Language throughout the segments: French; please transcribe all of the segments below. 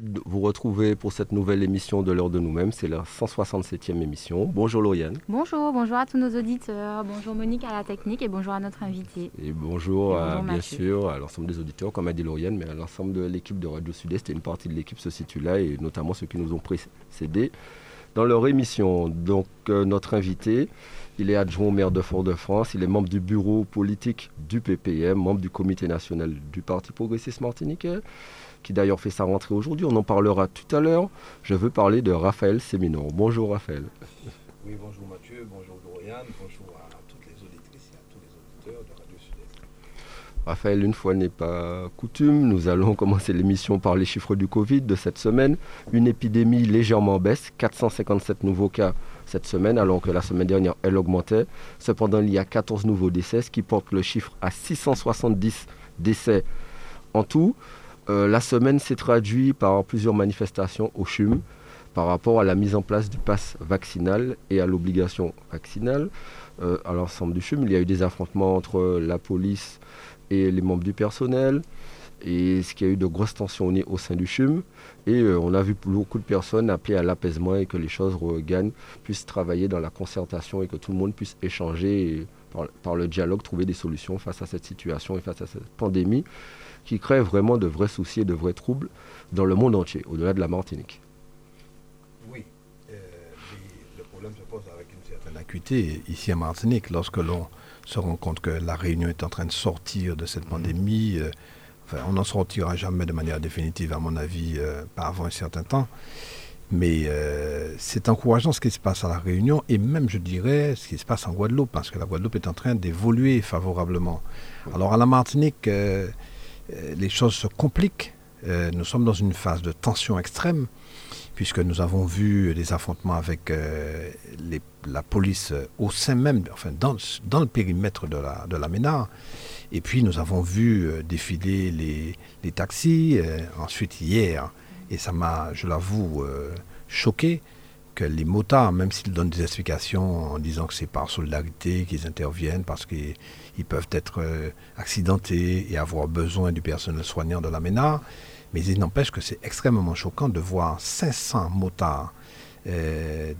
de vous retrouver pour cette nouvelle émission de l'heure de nous-mêmes. C'est la 167e émission. Bonjour Lauriane. Bonjour, bonjour à tous nos auditeurs. Bonjour Monique à la technique et bonjour à notre invité. Et bonjour, à, bien sûr à l'ensemble des auditeurs, comme a dit Lauriane, mais à l'ensemble de l'équipe de Radio Sud-Est. Et une partie de l'équipe se situe là, et notamment ceux qui nous ont précédés dans leur émission. Donc euh, notre invité, il est adjoint au maire de Fort-de-France, il est membre du bureau politique du PPM, membre du comité national du Parti progressiste martiniquais qui d'ailleurs fait sa rentrée aujourd'hui. On en parlera tout à l'heure. Je veux parler de Raphaël Séminor. Bonjour Raphaël. Oui, bonjour Mathieu, bonjour Dorian, bonjour à toutes les auditrices et à tous les auditeurs de Radio Sud-Est. Raphaël, une fois n'est pas coutume, nous allons commencer l'émission par les chiffres du Covid de cette semaine. Une épidémie légèrement baisse, 457 nouveaux cas cette semaine, alors que la semaine dernière, elle augmentait. Cependant, il y a 14 nouveaux décès, ce qui porte le chiffre à 670 décès en tout. Euh, la semaine s'est traduite par plusieurs manifestations au CHUM par rapport à la mise en place du pass vaccinal et à l'obligation vaccinale. Euh, à l'ensemble du CHUM, il y a eu des affrontements entre la police et les membres du personnel, et ce qui a eu de grosses tensions au sein du CHUM. Et euh, on a vu beaucoup de personnes appeler à l'apaisement et que les choses regagnent, puissent travailler dans la concertation et que tout le monde puisse échanger par le dialogue, trouver des solutions face à cette situation et face à cette pandémie qui crée vraiment de vrais soucis et de vrais troubles dans le monde entier, au-delà de la Martinique. Oui, euh, le problème se pose avec une certaine acuité ici à Martinique, lorsque l'on se rend compte que la Réunion est en train de sortir de cette pandémie. Euh, on n'en sortira jamais de manière définitive, à mon avis, euh, pas avant un certain temps. Mais c'est encourageant ce qui se passe à La Réunion et même, je dirais, ce qui se passe en Guadeloupe, parce que la Guadeloupe est en train d'évoluer favorablement. Alors à la Martinique, euh, les choses se compliquent. Euh, nous sommes dans une phase de tension extrême, puisque nous avons vu des affrontements avec euh, la police au sein même, enfin dans, le périmètre de la, de la MENA. Et puis nous avons vu défiler les, taxis, ensuite hier, et ça m'a, je l'avoue, choqué, que les motards, même s'ils donnent des explications en disant que c'est par solidarité qu'ils interviennent, parce qu'ils peuvent être euh, accidentés et avoir besoin du personnel soignant de la MENA, mais il n'empêche que c'est extrêmement choquant de voir 500 motards euh,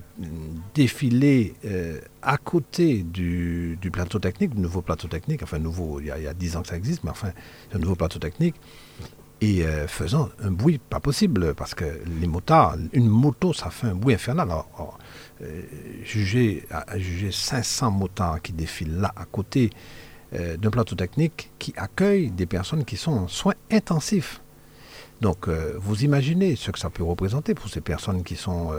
défiler euh, à côté du, plateau technique, du nouveau plateau technique, enfin nouveau, il y, a, il y a 10 ans que ça existe, mais enfin, un nouveau plateau technique, et euh, faisant un bruit pas possible, parce que les motards, une moto, ça fait un bruit infernal. Alors, euh, juger, juger 500 motards qui défilent là à côté euh, d'un plateau technique qui accueille des personnes qui sont en soins intensifs. Donc, vous imaginez ce que ça peut représenter pour ces personnes qui sont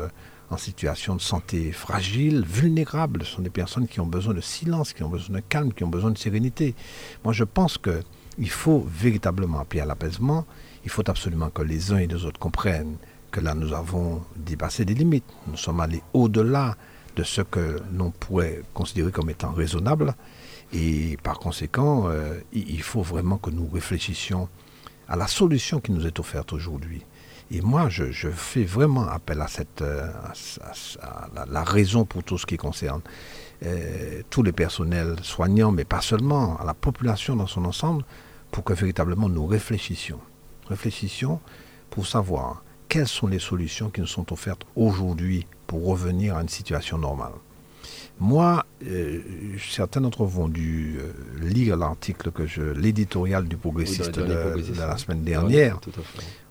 en situation de santé fragile, vulnérables. Ce sont des personnes qui ont besoin de silence, qui ont besoin de calme, qui ont besoin de sérénité. Moi, je pense que il faut véritablement appeler à l'apaisement. Il faut absolument que les uns et les autres comprennent que là, nous avons dépassé des limites. Nous sommes allés au-delà de ce que l'on pourrait considérer comme étant raisonnable. Et par conséquent, euh, il faut vraiment que nous réfléchissions à la solution qui nous est offerte aujourd'hui. Et moi, je, fais vraiment appel à, cette, euh, la, raison pour tout ce qui concerne euh, tous les personnels soignants, mais pas seulement, à la population dans son ensemble, pour que véritablement nous réfléchissions. Réfléchissions pour savoir quelles sont les solutions qui nous sont offertes aujourd'hui pour revenir à une situation normale. Moi, euh, certains d'entre vous ont dû euh, lire l'article que je, l'éditorial du progressiste de, la semaine dernière,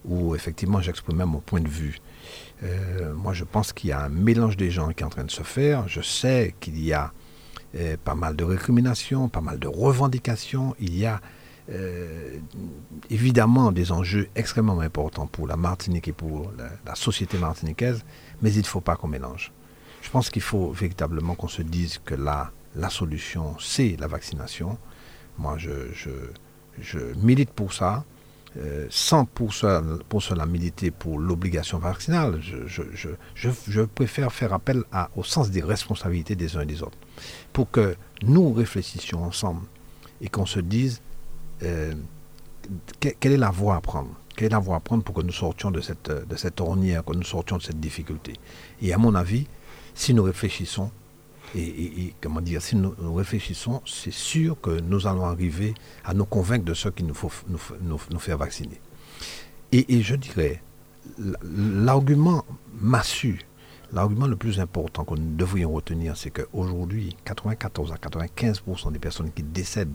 où effectivement j'exprimais mon point de vue. Euh, moi, je pense qu'il y a un mélange des gens qui est en train de se faire. Je sais qu'il y a pas mal de récriminations, pas mal de revendications. Il y a euh, évidemment des enjeux extrêmement importants pour la Martinique et pour la, société martiniquaise, mais il ne faut pas qu'on mélange. Je pense qu'il faut véritablement qu'on se dise que la, la solution, c'est la vaccination. Moi, je, milite pour ça, euh, sans pour cela, pour cela militer pour l'obligation vaccinale. Je, préfère faire appel au sens des responsabilités des uns et des autres, pour que nous réfléchissions ensemble et qu'on se dise euh, quelle est la voie à prendre Quelle est la voie à prendre pour que nous sortions de cette, de cette ornière, que nous sortions de cette difficulté Et à mon avis, si nous réfléchissons, et, comment dire, si nous, réfléchissons, c'est sûr que nous allons arriver à nous convaincre de ce qu'il nous faut nous, nous, faire vacciner. Et, je dirais l'argument massu, l'argument le plus important que nous devrions retenir, c'est qu'aujourd'hui, 94 à 95% des personnes qui décèdent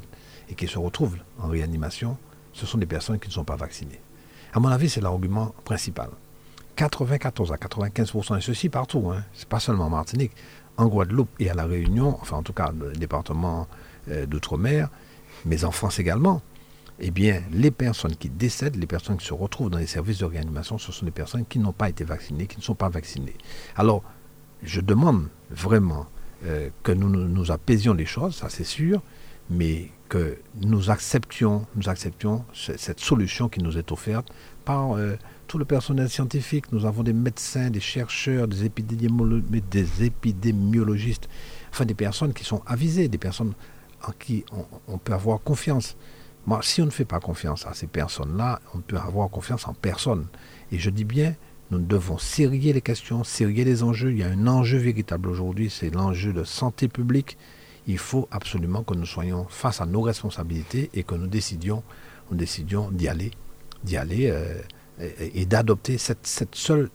et qui se retrouvent en réanimation, ce sont des personnes qui ne sont pas vaccinées. À mon avis, c'est l'argument principal. 94 à 95%, et ceci partout, hein, c'est pas seulement en Martinique, en Guadeloupe et à La Réunion, enfin en tout cas le département euh, d'outre-mer, mais en France également, eh bien, les personnes qui décèdent, les personnes qui se retrouvent dans les services de réanimation, ce sont des personnes qui n'ont pas été vaccinées, qui ne sont pas vaccinées. Alors, je demande vraiment euh, que nous, nous apaisions les choses, ça c'est sûr, mais que nous acceptions, nous acceptions cette solution qui nous est offerte par euh, tout le personnel scientifique. Nous avons des médecins, des chercheurs, des, des épidémiologistes, enfin des personnes qui sont avisées, des personnes en qui on, peut avoir confiance. Moi, si on ne fait pas confiance à ces personnes-là, on ne peut avoir confiance en personne. Et je dis bien, nous devons sérier les questions, sérier les enjeux. Il y a un enjeu véritable aujourd'hui, c'est l'enjeu de santé publique. Il faut absolument que nous soyons face à nos responsabilités et que nous décidions, nous décidions d'y aller, d'y aller euh, et, d'adopter cette, seule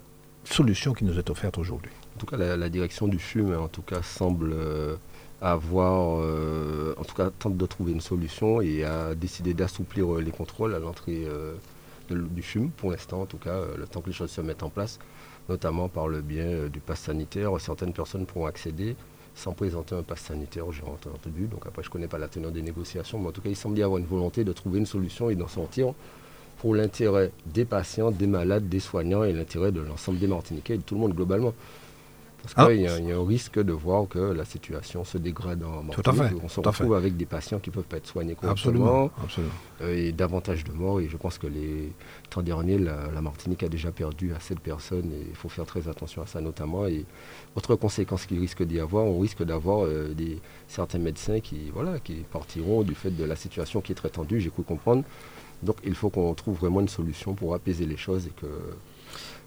solution qui nous est offerte aujourd'hui. En tout cas, la, direction du CHUM, en tout cas, semble euh, avoir, euh, en tout cas, tente de trouver une solution et a décidé d'assouplir euh, les contrôles à l'entrée du CHUM, pour l'instant, en tout cas, le temps que les choses se mettent en place, notamment par le biais du pass sanitaire. Certaines personnes pourront accéder sans présenter un pass sanitaire, j'ai entendu. Donc après, je ne connais pas la teneur des négociations, mais en tout cas, il semble y avoir une volonté de trouver une solution et d'en sortir pour l'intérêt des patients, des malades, des soignants et l'intérêt de l'ensemble des Martiniquais et de tout le monde globalement. Parce ah. qu'il y, a un risque de voir que la situation se dégrade en Martinique. On se retrouve avec des patients qui ne peuvent pas être soignés correctement. Euh, et davantage de morts. Et je pense que les temps derniers, la, Martinique a déjà perdu assez de personnes. Et il faut faire très attention à ça notamment. Et autre conséquence qu'il risque d'y avoir, on risque d'avoir euh, des, certains médecins qui, voilà, qui partiront du fait de la situation qui est très tendue, j'ai cru comprendre. Donc il faut qu'on trouve vraiment une solution pour apaiser les choses et que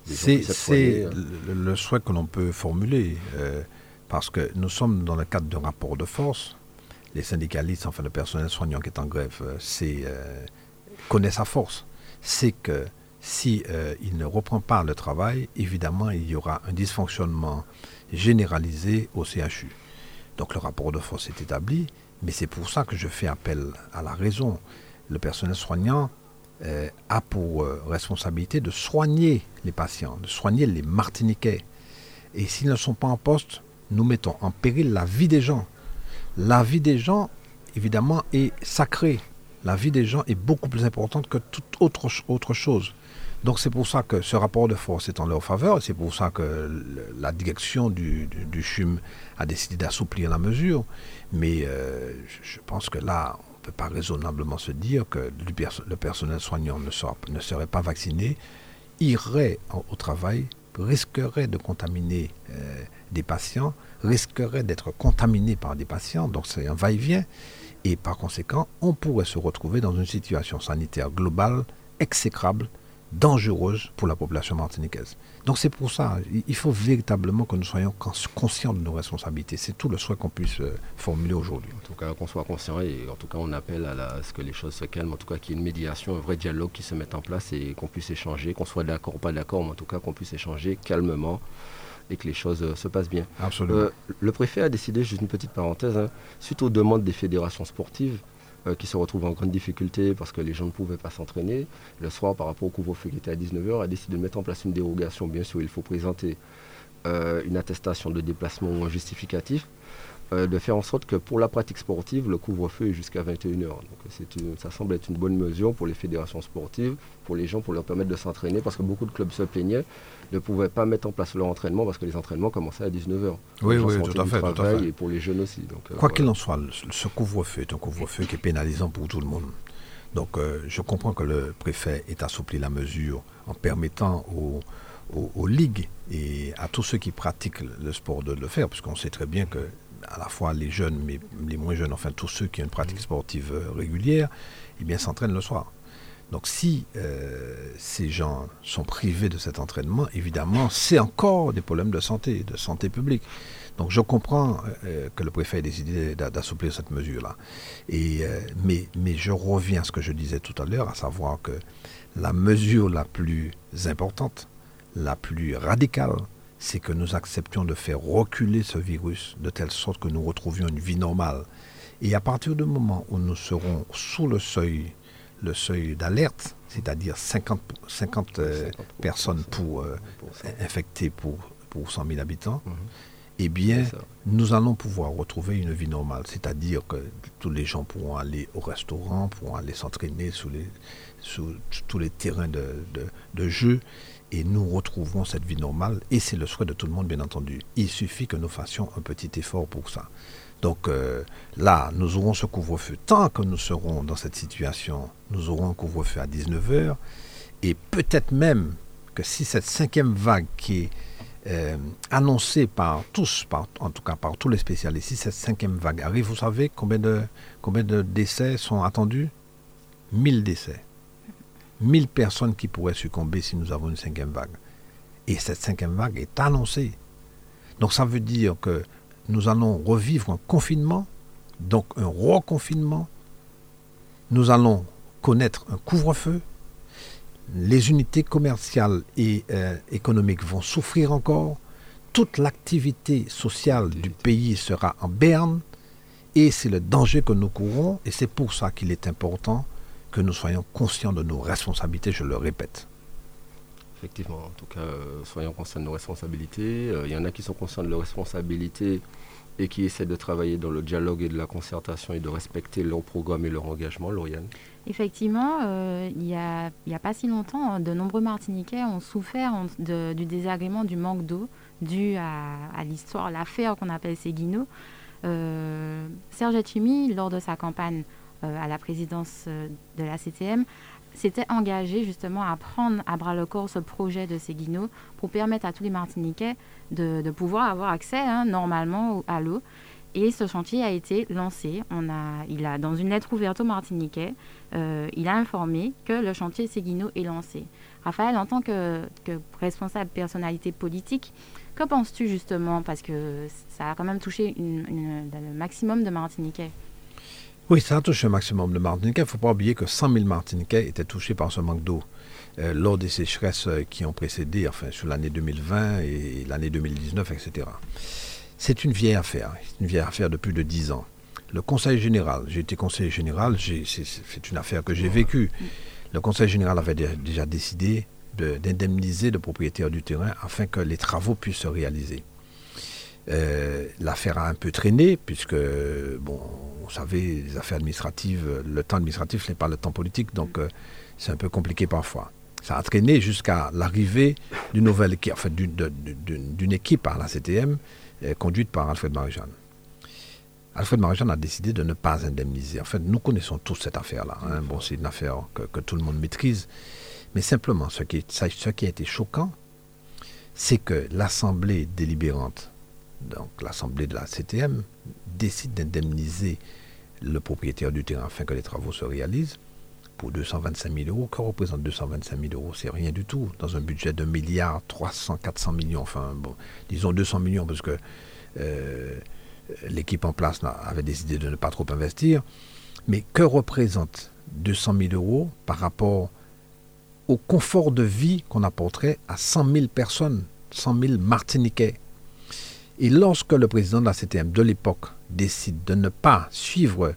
c'est euh. le, souhait que l'on peut formuler, euh, parce que nous sommes dans le cadre d'un rapport de force. Les syndicalistes, enfin le personnel soignant qui est en grève, euh, c'est, connaît sa force. C'est que si il ne reprend pas le travail, évidemment, il y aura un dysfonctionnement généralisé au CHU. Donc le rapport de force est établi, mais c'est pour ça que je fais appel à la raison. Le personnel soignant euh, a pour euh, responsabilité de soigner les patients, de soigner les Martiniquais. Et s'ils ne sont pas en poste, nous mettons en péril la vie des gens. La vie des gens, évidemment, est sacrée. La vie des gens est beaucoup plus importante que toute autre, chose. Donc c'est pour ça que ce rapport de force est en leur faveur, c'est pour ça que la direction du, CHUM a décidé d'assouplir la mesure. Mais euh, je pense que là, pas raisonnablement se dire que le personnel soignant ne, ne serait pas vacciné, irait au travail, risquerait de contaminer euh, des patients, risquerait d'être contaminé par des patients, donc c'est un va-et-vient, et par conséquent, on pourrait se retrouver dans une situation sanitaire globale exécrable dangereuse pour la population martiniquaise. Donc c'est pour ça, il faut véritablement que nous soyons conscients de nos responsabilités. C'est tout le souhait qu'on puisse euh, formuler aujourd'hui. En tout cas, qu'on soit conscient et en tout cas on appelle à, ce que les choses se calment, en tout cas qu'il y ait une médiation, un vrai dialogue qui se mette en place et qu'on puisse échanger, qu'on soit d'accord ou pas d'accord, mais en tout cas qu'on puisse échanger calmement et que les choses euh, se passent bien. Absolument. Euh, le préfet a décidé, juste une petite parenthèse, hein, suite aux demandes des fédérations sportives, euh, qui se retrouvent en grande difficulté parce que les gens ne pouvaient pas s'entraîner. Le soir, par rapport au couvre-feu qui était à 19h, a décidé de mettre en place une dérogation. Bien sûr, il faut présenter euh, une attestation de déplacement ou un justificatif. Euh, de faire en sorte que pour la pratique sportive, le couvre-feu est jusqu'à 21h. Donc ça semble être une bonne mesure pour les fédérations sportives, pour les gens, pour leur permettre de s'entraîner, parce que beaucoup de clubs se plaignaient, ne pouvaient pas mettre en place leur entraînement parce que les entraînements commençaient à 19h. Oui, oui, tout à, fait, tout à, fait, Et pour les jeunes aussi. Euh, Quoi qu'il en soit, ce couvre-feu est un couvre-feu qui est pénalisant pour tout le monde. Donc euh, je comprends que le préfet ait assoupli la mesure en permettant aux, aux ligues et à tous ceux qui pratiquent le sport de le faire, puisqu'on sait très bien que à la fois les jeunes, mais les moins jeunes, enfin tous ceux qui ont une pratique sportive euh, régulière, eh bien s'entraînent le soir. Donc si euh, ces gens sont privés de cet entraînement, évidemment, c'est encore des problèmes de santé, de santé publique. Donc je comprends euh, que le préfet ait décidé d'assouplir cette mesure-là. mais, mais je reviens à ce que je disais tout à l'heure, à savoir que la mesure la plus importante, la plus radicale, c'est que nous acceptions de faire reculer ce virus de telle sorte que nous retrouvions une vie normale. Et à partir du moment où nous serons sous le seuil, le seuil d'alerte, c'est-à-dire 50, 50, euh, personnes pour, euh, infectées pour, pour 100 000 habitants, mhm. eh bien, nous allons pouvoir retrouver une vie normale. C'est-à-dire que tous les gens pourront aller au restaurant, pourront aller s'entraîner sous, les, sous tous les terrains de, de, de jeu et nous retrouverons cette vie normale. Et c'est le souhait de tout le monde, bien entendu. Il suffit que nous fassions un petit effort pour ça. Donc euh, là, nous aurons ce couvre-feu. Tant que nous serons dans cette situation, nous aurons un couvre-feu à 19h. Et peut-être même que si cette cinquième vague qui est euh, annoncée par tous, en tout cas par tous les spécialistes, si cette cinquième vague arrive, vous savez combien de, combien de décès sont attendus? 1000 décès. 1000 personnes qui pourraient succomber si nous avons une cinquième vague. Et cette cinquième vague est annoncée. Donc ça veut dire que nous allons revivre un confinement, donc un reconfinement. Nous allons connaître un couvre-feu. Les unités commerciales et euh, économiques vont souffrir encore. Toute l'activité sociale du pays sera en berne. Et c'est le danger que nous courons. Et c'est pour ça qu'il est important que nous soyons conscients de nos responsabilités, je le répète. Effectivement, en tout cas, euh, soyons conscients de nos responsabilités. Euh, il y en a qui sont conscients de leurs responsabilités et qui essaient de travailler dans le dialogue et de la concertation et de respecter leur programme et leur engagement. Lauriane Effectivement, euh, il n'y a, a, pas si longtemps, de nombreux Martiniquais ont souffert du désagrément du manque d'eau dû à, l'histoire, l'affaire qu'on appelle Séguino. Serge Etchimi, lors de sa campagne euh, à la présidence euh, de la CTM, s'était engagé justement à prendre à bras le corps ce projet de Séguino pour permettre à tous les Martiniquais de, pouvoir avoir accès hein, normalement à l'eau. Et ce chantier a été lancé. On a, il a, dans une lettre ouverte aux Martiniquais, euh, il a informé que le chantier Séguino est lancé. Raphaël, en tant que, responsable personnalité politique, que penses-tu justement? Parce que ça a quand même touché le maximum de Martiniquais. Oui, ça a touché un maximum de Martiniquais. Il ne faut pas oublier que 100 000 Martiniquais étaient touchés par ce manque d'eau euh, lors des sécheresses euh, qui ont précédé, enfin, sur l'année 2020 et l'année 2019, etc. C'est une vieille affaire, une vieille affaire de plus de 10 ans. Le Conseil général, j'ai été conseiller général, c'est une affaire que j'ai vécue. Le Conseil général avait déjà décidé d'indemniser le propriétaire du terrain afin que les travaux puissent se réaliser. Euh, l'affaire a un peu traîné, puisque, bon, vous savez, les affaires administratives, le temps administratif n'est pas le temps politique, donc euh, c'est un peu compliqué parfois. Ça a traîné jusqu'à l'arrivée d'une nouvelle équipe, enfin, d'une équipe à la CTM, euh, conduite par Alfred Marijan. Alfred Marijan a décidé de ne pas indemniser. En fait, nous connaissons tous cette affaire-là. Hein. Bon, c'est une affaire que, tout le monde maîtrise. Mais simplement, ce qui, ce qui a été choquant, c'est que l'Assemblée délibérante donc l'Assemblée de la CTM, décide d'indemniser le propriétaire du terrain afin que les travaux se réalisent pour 225 000 euros. Que représente 225 000 euros? C'est rien du tout dans un budget de milliard 300, 400 millions. Enfin, bon, disons 200 millions parce que euh, l'équipe en place avait décidé de ne pas trop investir. Mais que représente 200 000 euros par rapport au confort de vie qu'on apporterait à 100 000 personnes, 100 000 Martiniquais? Et lorsque le président de la CTM de l'époque décide de ne pas suivre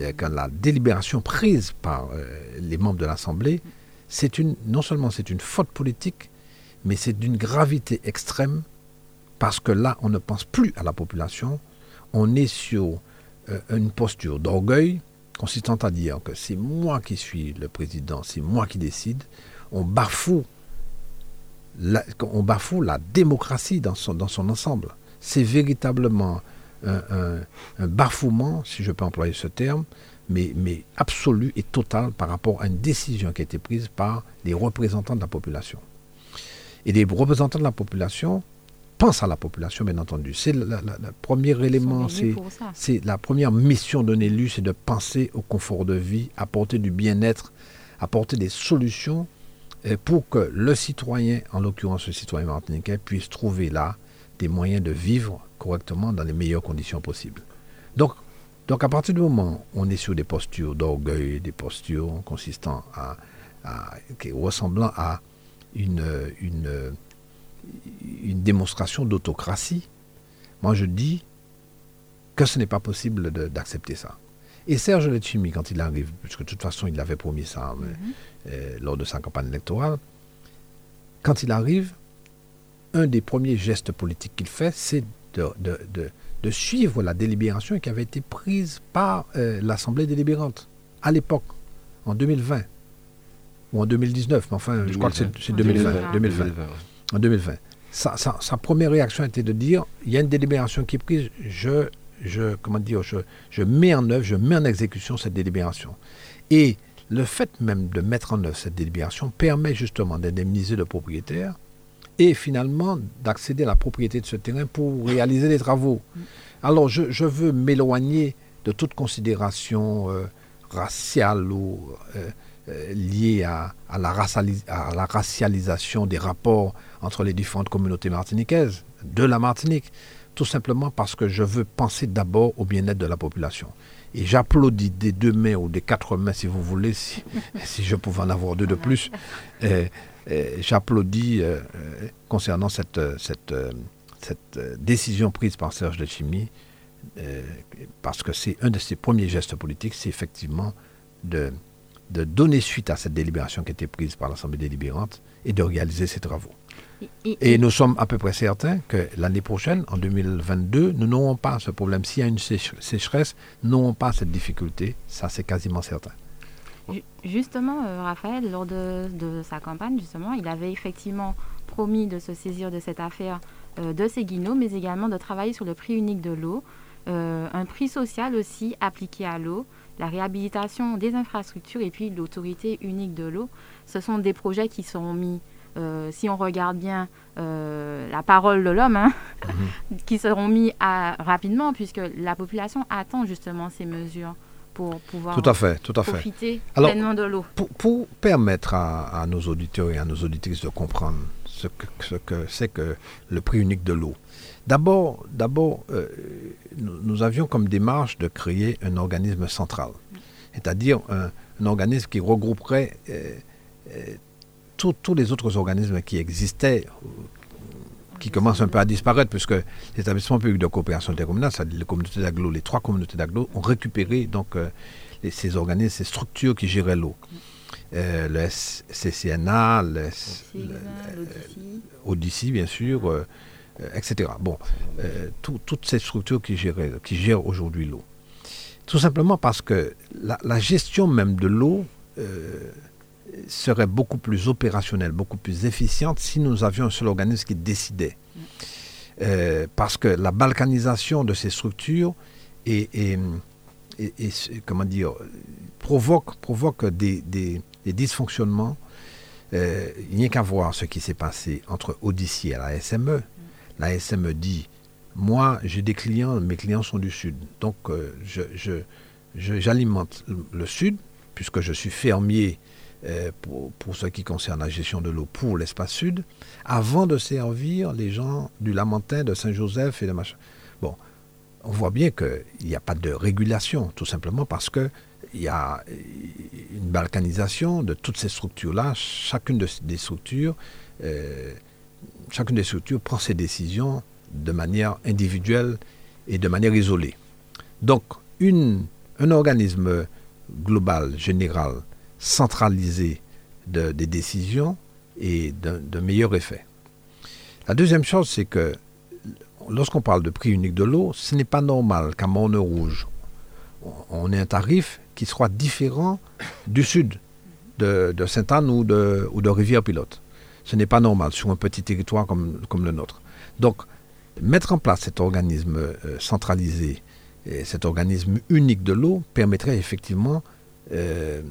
euh, la délibération prise par euh, les membres de l'Assemblée, c'est une, non seulement c'est une faute politique, mais c'est d'une gravité extrême parce que là, on ne pense plus à la population, on est sur euh, une posture d'orgueil consistant à dire que c'est moi qui suis le président, c'est moi qui décide, on bafoue la, on bafoue la démocratie dans son, dans son ensemble c'est véritablement un, bafouement, si je peux employer ce terme, mais, mais absolu et total par rapport à une décision qui a été prise par les représentants de la population. Et les représentants de la population pensent à la population, bien entendu. C'est le premier élément, c'est la première mission d'un élu, c'est de penser au confort de vie, apporter du bien-être, apporter des solutions euh, pour que le citoyen, en l'occurrence le citoyen martiniquais, puisse trouver là des moyens de vivre correctement dans les meilleures conditions possibles. Donc, donc à partir du moment où on est sur des postures d'orgueil, des postures consistant à, ressemblant à une, une une démonstration d'autocratie. Moi, je dis que ce n'est pas possible d'accepter ça. Et Serge Letchimi, quand il arrive, puisque de toute façon il avait promis ça mhm. euh, lors de sa campagne électorale, quand il arrive, un des premiers gestes politiques qu'il fait, c'est de, de, suivre la délibération qui avait été prise par euh, l'Assemblée délibérante à l'époque, en 2020 ou en 2019, mais enfin, je crois que c'est 2020. 2020, En 2020. Sa, sa, première réaction était de dire il y a une délibération qui est prise, je je, comment dire, je, mets en œuvre, je mets en exécution cette délibération. Et le fait même de mettre en œuvre cette délibération permet justement d'indemniser le propriétaire et finalement d'accéder à la propriété de ce terrain pour réaliser des travaux. Alors je, veux m'éloigner de toute considération euh, raciale ou euh, euh, liée à, la à la racialisation des rapports entre les différentes communautés martiniquaises de la Martinique tout simplement parce que je veux penser d'abord au bien-être de la population. Et j'applaudis des deux mains ou des quatre mains, si vous voulez, si, je pouvais en avoir deux de plus. J'applaudis euh, euh, concernant cette, cette, cette, décision prise par Serge de Chimie, euh, parce que c'est un de ses premiers gestes politiques, c'est effectivement de, de donner suite à cette délibération qui a été prise par l'Assemblée délibérante et de réaliser ses travaux. Et, nous sommes à peu près certains que l'année prochaine, en 2022, nous n'aurons pas ce problème. S'il y a une sécheresse, nous n'aurons pas cette difficulté. Ça, c'est quasiment certain. Justement, euh, Raphaël, lors de, sa campagne, justement, il avait effectivement promis de se saisir de cette affaire euh, de Séguino, mais également de travailler sur le prix unique de l'eau, euh, un prix social aussi appliqué à l'eau, la réhabilitation des infrastructures et puis l'autorité unique de l'eau. Ce sont des projets qui sont mis euh, si on regarde bien euh, la parole de l'homme, hein, mhm. qui seront mis à, rapidement, puisque la population attend justement ces mesures pour pouvoir tout à fait, tout à profiter pleinement de l'eau. Pour, permettre à, nos auditeurs et à nos auditrices de comprendre ce que c'est que, le prix unique de l'eau, d'abord, d'abord euh, nous, avions comme démarche de créer un organisme central, c'est-à-dire un, organisme qui regrouperait tous les autres organismes qui existaient, qui commencent un peu à disparaître, puisque l'établissement public de coopération intercommunale, les communautés d'agglo, les trois communautés d'agglo, ont récupéré donc euh, ces organismes, ces structures qui géraient l'eau. Euh, le CCNA, l'Odyssey, bien sûr, euh, etc. Bon, toutes ces structures qui, géraient, qui gèrent aujourd'hui l'eau. Tout simplement parce que la, la gestion même de l'eau serait beaucoup plus opérationnelle, beaucoup plus efficiente si nous avions un seul organisme qui décidait. Euh, parce que la balkanisation de ces structures et, comment dire, provoque, provoque des, dysfonctionnements. Euh, il n'y a qu'à voir ce qui s'est passé entre Odyssey et la SME. La SME dit, moi j'ai des clients, mes clients sont du Sud, donc euh, j'alimente le Sud, puisque je suis fermier pour, pour, ce qui concerne la gestion de l'eau pour l'espace sud, avant de servir les gens du Lamentin, de Saint-Joseph et de machin. Bon, on voit bien qu'il n'y a pas de régulation, tout simplement parce qu'il y a une balkanisation de toutes ces structures-là. Chacune des structures, euh, chacune des structures prend ses décisions de manière individuelle et de manière isolée. Donc, un organisme global, général, centralisé de, des décisions et d'un meilleur effet. La deuxième chose, c'est que lorsqu'on parle de prix unique de l'eau, ce n'est pas normal qu'à Morne Rouge, on ait un tarif qui soit différent du sud de, Sainte-Anne ou de, ou de Rivière-Pilote. Ce n'est pas normal sur un petit territoire comme, comme le nôtre. Donc, mettre en place cet organisme euh, centralisé, et cet organisme unique de l'eau, permettrait effectivement euh,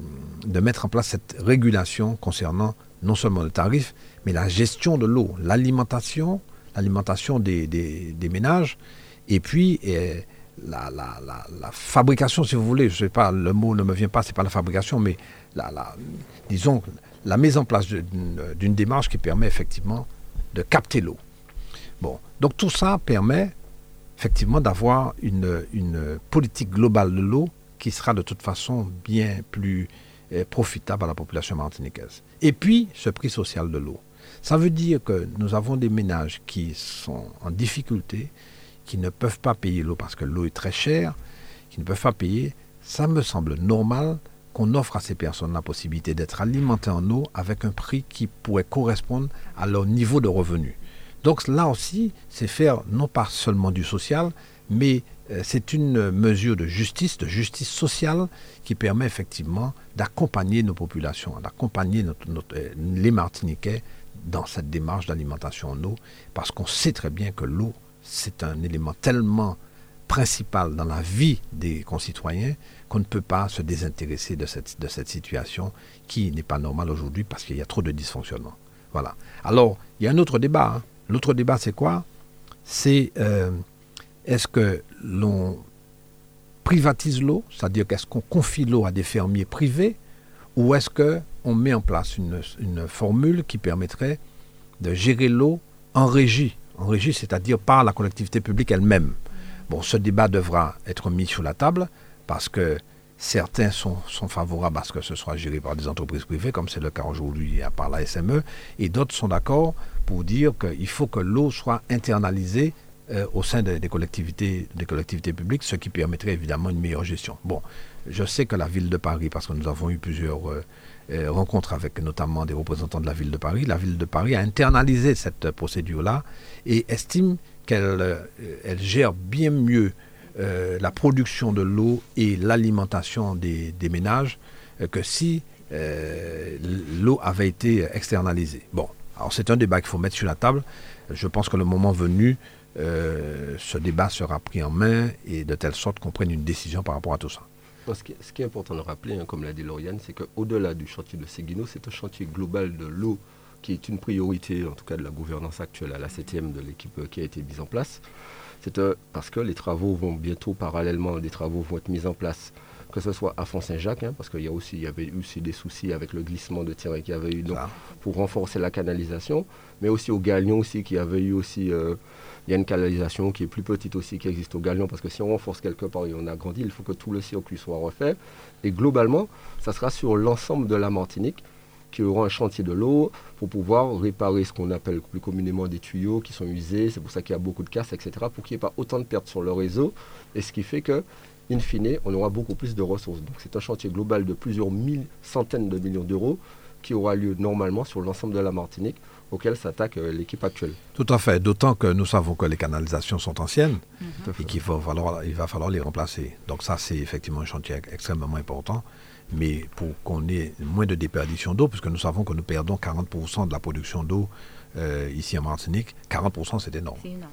de mettre en place cette régulation concernant non seulement le tarif, mais la gestion de l'eau, l'alimentation, l'alimentation des, des, ménages, et puis euh, la, la, la, fabrication, si vous voulez, je sais pas, le mot ne me vient pas, c'est pas la fabrication, mais la, disons, la mise en place d'une démarche qui permet effectivement de capter l'eau. Bon, donc tout ça permet effectivement d'avoir une, une politique globale de l'eau qui sera de toute façon bien plus euh, profitable à la population martiniquaise. Et puis, ce prix social de l'eau. Ça veut dire que nous avons des ménages qui sont en difficulté, qui ne peuvent pas payer l'eau parce que l'eau est très chère, qui ne peuvent pas payer. Ça me semble normal qu'on offre à ces personnes la possibilité d'être alimentées en eau avec un prix qui pourrait correspondre à leur niveau de revenu. Donc là aussi, c'est faire non pas seulement du social, mais c'est une mesure de justice, de justice sociale, qui permet effectivement d'accompagner nos populations, d'accompagner euh, les Martiniquais dans cette démarche d'alimentation en eau, parce qu'on sait très bien que l'eau, c'est un élément tellement principal dans la vie des concitoyens qu'on ne peut pas se désintéresser de cette, de cette situation qui n'est pas normale aujourd'hui parce qu'il y a trop de dysfonctionnement. Voilà. Alors, il y a un autre débat. Hein. L'autre débat, c'est quoi? C'est euh, est-ce que l'on privatise l'eau, c'est-à-dire qu'est-ce qu'on confie l'eau à des fermiers privés, ou est-ce qu'on met en place une, formule qui permettrait de gérer l'eau en régie, en régie, c'est-à-dire par la collectivité publique elle-même. Bon, ce débat devra être mis sur la table parce que certains sont, sont, favorables à ce que ce soit géré par des entreprises privées, comme c'est le cas aujourd'hui par la SME, et d'autres sont d'accord pour dire qu'il faut que l'eau soit internalisée euh, au sein des, collectivités, des collectivités publiques, ce qui permettrait évidemment une meilleure gestion. Bon, je sais que la ville de Paris, parce que nous avons eu plusieurs euh, euh, rencontres avec notamment des représentants de la ville de Paris, la ville de Paris a internalisé cette procédure-là et estime qu'elle elle gère bien mieux la production de l'eau et l'alimentation des, des, ménages que si l'eau avait été externalisée. Bon, alors c'est un débat qu'il faut mettre sur la table. Je pense que le moment venu, euh, ce débat sera pris en main et de telle sorte qu'on prenne une décision par rapport à tout ça. Ce qui, est, important de rappeler, hein, comme l'a dit Lauriane, c'est qu'au-delà du chantier de Seguino, c'est un chantier global de l'eau qui est une priorité, en tout cas de la gouvernance actuelle à la septième de l'équipe euh, qui a été mise en place. C'est euh, parce que les travaux vont bientôt, parallèlement, des travaux vont être mis en place, que ce soit à Font-Saint-Jacques, hein, parce qu'il y, a aussi, il y avait eu aussi des soucis avec le glissement de terrain qu'il y avait eu donc, pour renforcer la canalisation, mais aussi au Galion aussi, qui avait eu aussi... Il y a une canalisation qui est plus petite aussi qui existe au Galion parce que si on renforce quelque part et on agrandit, il faut que tout le circuit soit refait. Et globalement, ça sera sur l'ensemble de la Martinique qui aura un chantier de l'eau pour pouvoir réparer ce qu'on appelle plus communément des tuyaux qui sont usés. C'est pour ça qu'il y a beaucoup de casses, etc. pour qu'il n'y ait pas autant de pertes sur le réseau. Et ce qui fait que, in fine, on aura beaucoup plus de ressources. Donc c'est un chantier global de plusieurs centaines de millions d'euros qui aura lieu normalement sur l'ensemble de la Martinique auquel s'attaque euh, l'équipe actuelle. Tout à fait, d'autant que nous savons que les canalisations sont anciennes mhm. et qu'il va falloir, il va falloir les remplacer. Donc ça, c'est effectivement un chantier extrêmement important. Mais pour qu'on ait moins de déperdition d'eau, puisque nous savons que nous perdons 40% de la production d'eau euh, ici en Martinique, 40% c'est énorme. C'est énorme.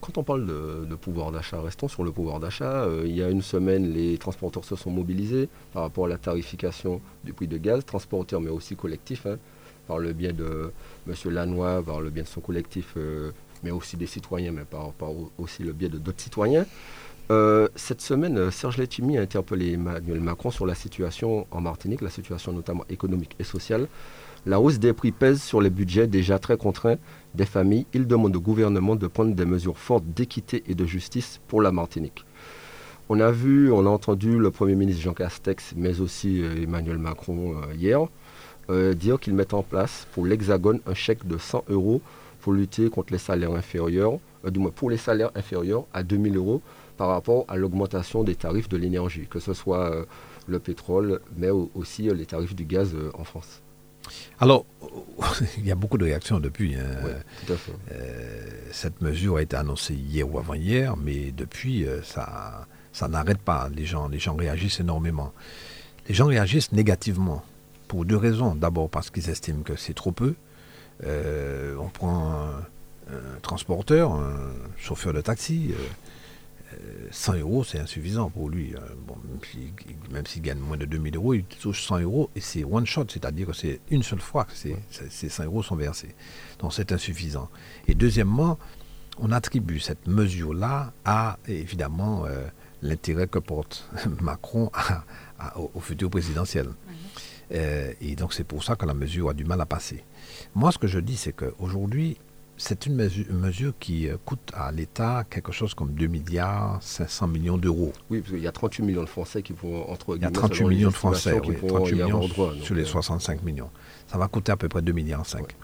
Quand on parle de, pouvoir d'achat, restons sur le pouvoir d'achat. Euh, il y a une semaine, les transporteurs se sont mobilisés par rapport à la tarification du prix de gaz, transporteurs mais aussi collectifs. Hein par le biais de M. Lannoy, par le biais de son collectif, euh, mais aussi des citoyens, mais par, aussi le biais de d'autres citoyens. Euh, cette semaine, euh, Serge Letchimi a interpellé Emmanuel Macron sur la situation en Martinique, la situation notamment économique et sociale. La hausse des prix pèse sur les budgets déjà très contraints des familles. Il demande au gouvernement de prendre des mesures fortes d'équité et de justice pour la Martinique. On a vu, on a entendu le Premier ministre Jean Castex, mais aussi Emmanuel Macron hier, euh, dire qu'ils mettent en place pour l'Hexagone un chèque de 100 euros pour lutter contre les salaires inférieurs, euh, du moins pour les salaires inférieurs à 2000 euros par rapport à l'augmentation des tarifs de l'énergie, que ce soit euh, le pétrole, mais aussi les tarifs du gaz en France. Alors, il y a beaucoup de réactions depuis. Hein. cette mesure a été annoncée hier ou avant-hier, mais depuis, ça, ça n'arrête pas. Les gens, les gens réagissent énormément. Les gens réagissent négativement pour deux raisons. D'abord parce qu'ils estiment que c'est trop peu. Euh, on prend un, transporteur, un chauffeur de taxi. 100 euh, euros, c'est insuffisant pour lui. Euh, bon, même s'il gagne moins de 2000 euros, il touche 100 euros et c'est one shot, c'est-à-dire que c'est une seule fois que ces 100 euros sont versés. Donc c'est insuffisant. Et deuxièmement, on attribue cette mesure-là à, évidemment, l'intérêt que porte Macron au, futur présidentiel. Euh, et donc c'est pour ça que la mesure a du mal à passer. Moi, ce que je dis, c'est qu'aujourd'hui, c'est une mesure, qui euh, coûte à l'État quelque chose comme 2 milliards 500 millions d'euros. Oui, parce qu'il y a 38 millions de Français qui vont entre Il y a 38 millions de Français, oui, 38 millions sur les 65 millions. Ça va coûter à peu près 2 milliards 5.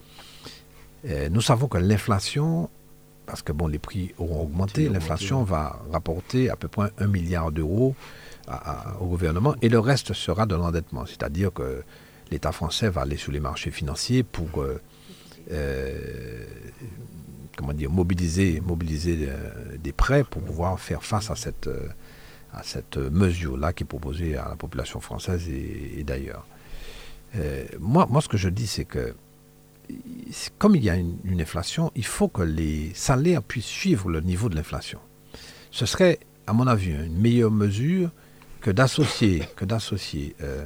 Euh, nous savons que l'inflation, parce que bon, les prix auront augmenté, l'inflation va rapporter à peu près un milliard d'euros au gouvernement et le reste sera de l'endettement. C'est-à-dire que l'État français va aller sur les marchés financiers pour euh, euh, comment dire, mobiliser, mobiliser des prêts pour pouvoir faire face à cette, à cette mesure-là qui est proposée à la population française et, d'ailleurs. moi, moi, ce que je dis, c'est que comme il y a une, inflation, il faut que les salaires puissent suivre le niveau de l'inflation. Ce serait, à mon avis, une meilleure mesure que d'associer, que d'associer euh,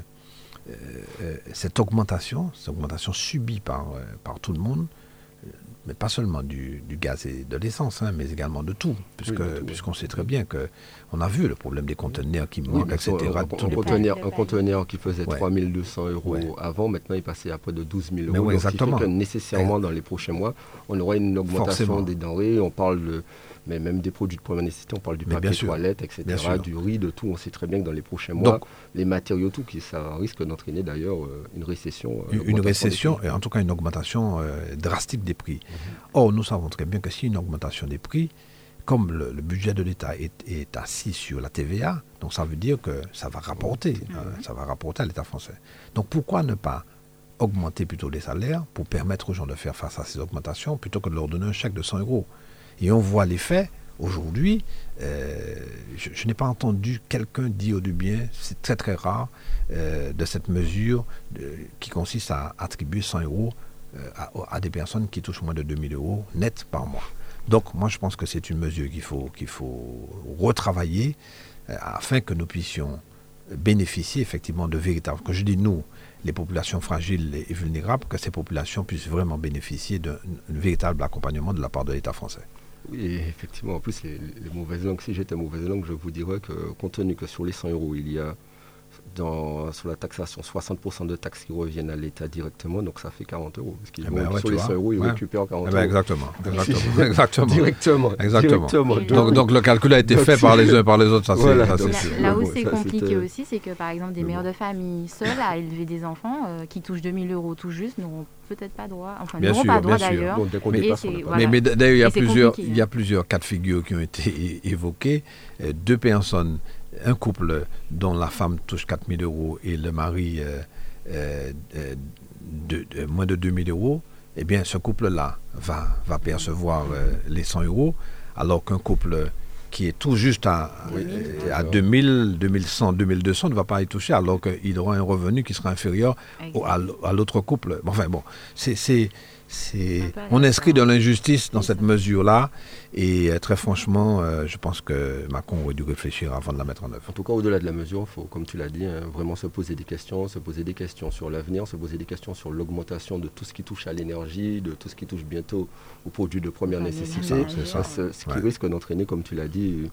euh, euh, cette augmentation, cette augmentation subie par, par tout le monde, mais pas seulement du, gaz et de l'essence, hein, mais également de tout, puisque, puisqu'on sait très bien que on a vu le problème des conteneurs qui manquent, etc. Un, conteneur, un conteneur qui faisait 3200 euros avant, maintenant il passait à près de 12 000 euros. exactement. que nécessairement, dans les prochains mois, on aura une augmentation des denrées. On parle de mais même des produits de première nécessité, on parle du papier toilette, etc., du riz, de tout. On sait très bien que dans les prochains mois, les matériaux, tout, qui, ça risque d'entraîner d'ailleurs euh, une récession. Euh, une récession, et en tout cas une augmentation euh, drastique des prix. Mhm. Or, nous savons très bien que si une augmentation des prix, comme le, budget de l'État est, assis sur la TVA, donc ça veut dire que ça va rapporter, hein, mhm. ça va rapporter à l'État français. Donc pourquoi ne pas augmenter plutôt les salaires pour permettre aux gens de faire face à ces augmentations plutôt que de leur donner un chèque de 100 euros? Et on voit les faits. Aujourd'hui, euh, je, n'ai pas entendu quelqu'un dire du bien, c'est très très rare, euh, de cette mesure qui consiste à attribuer 100 euros euh, à, des personnes qui touchent moins de 2000 euros net par mois. Donc moi je pense que c'est une mesure qu'il faut, qu'il faut retravailler afin que nous puissions bénéficier effectivement de véritables, quand je dis nous, les populations fragiles et vulnérables, que ces populations puissent vraiment bénéficier d'un véritable accompagnement de la part de l'État français. Oui, effectivement, en plus, les, mauvaises langues, si j'étais mauvaise langue, je vous dirais que compte tenu que sur les 100 euros, il y a sur la taxation 60% de taxes qui reviennent à l'État directement, donc ça fait 40 euros. Parce qu'ils eh ben sur les 100 euros, ils récupèrent 40 eh ben euros. Exactement, exactement. directement. exactement. Donc, le calcul a été fait par les uns et par les autres, ça c'est sûr. Là, où c'est compliqué aussi, c'est que par exemple, des mères de famille seules à élever des enfants euh, qui touchent 2000 euros tout juste n'auront peut-être pas droit, enfin n'auront pas droit d'ailleurs. mais, d'ailleurs, il y a plusieurs, il y a plusieurs cas de figure qui ont été évoqués. Euh, deux personnes un couple dont la femme touche 4 000 euros et le mari euh, euh, euh, de, moins de 2 000 euros, eh bien, ce couple-là va, va percevoir les 100 euros, alors qu'un couple qui est tout juste à, à 2000, 2100, 2200 ne va pas y toucher, alors qu'il aura un revenu qui sera inférieur à, l'autre couple. Enfin bon, c'est on inscrit de l'injustice dans cette mesure-là. Et euh, très franchement, euh, je pense que Macron aurait dû réfléchir avant de la mettre en œuvre. En tout cas, au-delà de la mesure, il faut, comme tu l'as dit, hein, vraiment se poser des questions, se poser des questions sur l'avenir, se poser des questions sur l'augmentation de tout ce qui touche à l'énergie, de tout ce qui touche bientôt aux produits de première nécessité. Ça, ce, qui risque d'entraîner, comme tu l'as dit,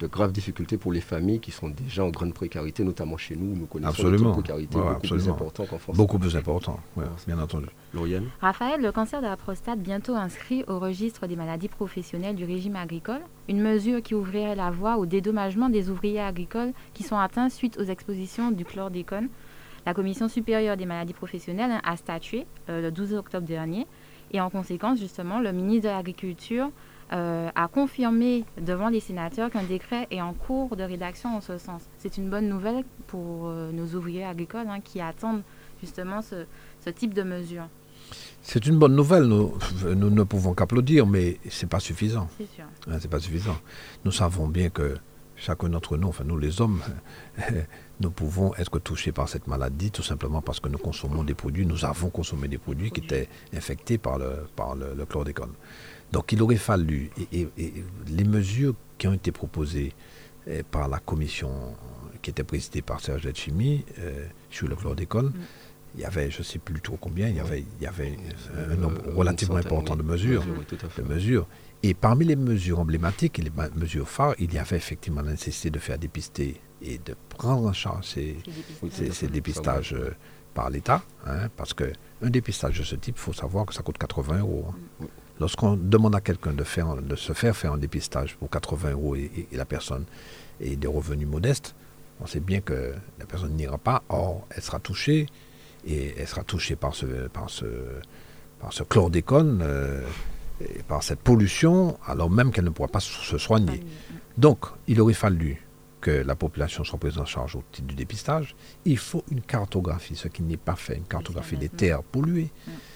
de graves difficultés pour les familles qui sont déjà en grande précarité, notamment chez nous. Nous connaissons absolument. une précarité beaucoup plus importante qu'en France. Beaucoup plus important, bien entendu. Lauriane? Raphaël, le cancer de la prostate bientôt inscrit au registre des maladies professionnelles du régime agricole, une mesure qui ouvrirait la voie au dédommagement des ouvriers agricoles qui sont atteints suite aux expositions du chlordécone. La Commission supérieure des maladies professionnelles a statué euh, le 12 octobre dernier et en conséquence, justement, le ministre de l'Agriculture euh, a confirmé devant les sénateurs qu'un décret est en cours de rédaction en ce sens. C'est une bonne nouvelle pour euh, nos ouvriers agricoles hein, qui attendent justement ce, type de mesures. C'est une bonne nouvelle, nous, nous ne pouvons qu'applaudir, mais ce n'est pas suffisant. C'est sûr. Hein, c'est pas suffisant. Nous savons bien que chacun d'entre nous, enfin nous les hommes, nous pouvons être touchés par cette maladie tout simplement parce que nous consommons des produits, nous avons consommé des produits qui étaient infectés par le, par le chlordécone. Donc il aurait fallu, et, les mesures qui ont été proposées eh, par la commission qui était présidée par Serge Letchimi euh, sur le chlordécone, mm. Il y avait, je ne sais plus trop combien, il y avait, il y avait un nombre euh, relativement important de mesures, de mesures. Et parmi les mesures emblématiques et les mesures phares, il y avait effectivement la nécessité de faire dépister et de prendre en charge ces, dépistages euh, par l'État, hein, parce qu'un dépistage de ce type, il faut savoir que ça coûte 80 euros. Hein. Mm. Lorsqu'on demande à quelqu'un de, faire, de se faire faire un dépistage pour 80 euros et, la personne ait des revenus modestes, on sait bien que la personne n'ira pas. Or, elle sera touchée et elle sera touchée par ce, par ce, par ce chlordécone, et par cette pollution, alors même qu'elle ne pourra pas se soigner. Donc, il aurait fallu que la population soit prise en charge au titre du dépistage. Il faut une cartographie, ce qui n'est pas fait, une cartographie des terres polluées.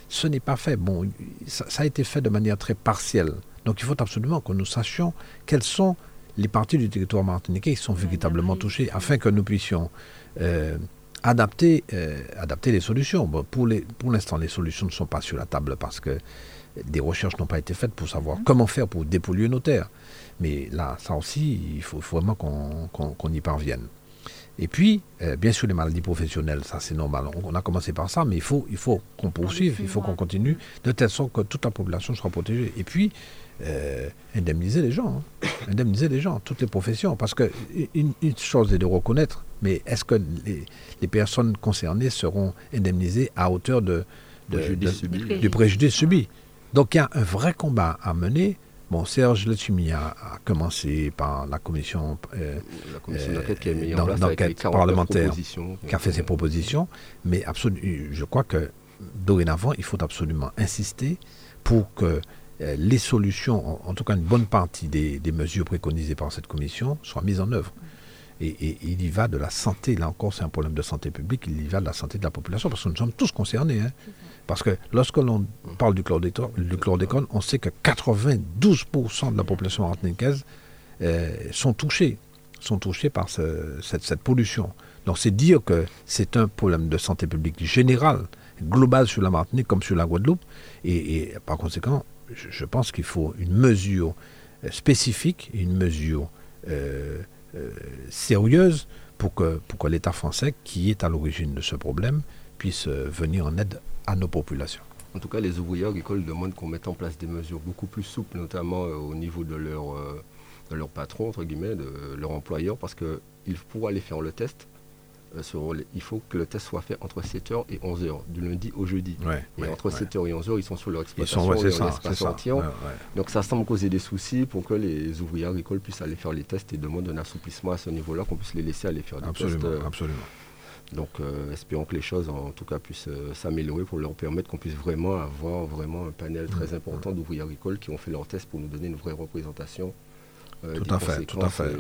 Ce n'est pas fait. Bon, ça, a été fait de manière très partielle. Donc, il faut absolument que nous sachions quelles sont les parties du territoire martiniquais qui sont véritablement touchées, afin que nous puissions euh, adapter, euh, adapter les solutions. Bon, pour l'instant, les solutions ne sont pas sur la table parce que des recherches n'ont pas été faites pour savoir mmh. comment faire pour dépolluer nos terres. Mais là, ça aussi, il faut, vraiment qu'on y parvienne. Et puis, euh, bien sûr, les maladies professionnelles, ça c'est normal. On, a commencé par ça, mais il faut, il faut qu'on poursuive, il faut qu'on continue, de telle sorte que toute la population soit protégée. Et puis, euh, indemniser les gens, hein. indemniser les gens, toutes les professions. Parce que une, chose est de reconnaître, mais est-ce que les, personnes concernées seront indemnisées à hauteur de, du préjudice subi donc il y a un vrai combat à mener. Bon, Serge Letumi a, commencé par la commission, euh, d'enquête a en place parlementaire qui a fait ses propositions, mais je crois que dorénavant, il faut absolument insister pour que euh, les solutions, en, tout cas une bonne partie des, mesures préconisées par cette commission, soient mises en œuvre. Et, il y va de la santé, là encore c'est un problème de santé publique, il y va de la santé de la population, parce que nous sommes tous concernés. Hein. Parce que lorsque l'on parle du chlordécone, on sait que 92% de la population martiniquaise euh, sont touchés, sont touchés par cette, pollution. Donc c'est dire que c'est un problème de santé publique général, global sur la Martinique comme sur la Guadeloupe. Et, par conséquent, je, pense qu'il faut une mesure euh, spécifique, une mesure euh, sérieuse pour que, l'État français, qui est à l'origine de ce problème, puisse venir en aide à nos populations. En tout cas, les ouvriers agricoles demandent qu'on mette en place des mesures beaucoup plus souples, notamment euh, au niveau de leur, euh, de leur patron, entre guillemets, de leur employeur, parce que pour aller faire le test, euh, il faut que le test soit fait entre 7h et 11h, du lundi au jeudi. et entre 7h et 11h, ils sont sur leur exploitation et l'espace entier. Donc ça semble causer des soucis pour que les ouvriers agricoles puissent aller faire les tests et demandent un assouplissement à ce niveau-là, qu'on puisse les laisser aller faire des tests. Absolument. Donc euh, espérons que les choses en tout cas puissent euh, s'améliorer pour leur permettre qu'on puisse vraiment avoir vraiment un panel très mmh. important d'ouvriers agricoles qui ont fait leurs tests pour nous donner une vraie représentation. Euh, tout, à fait, tout à fait,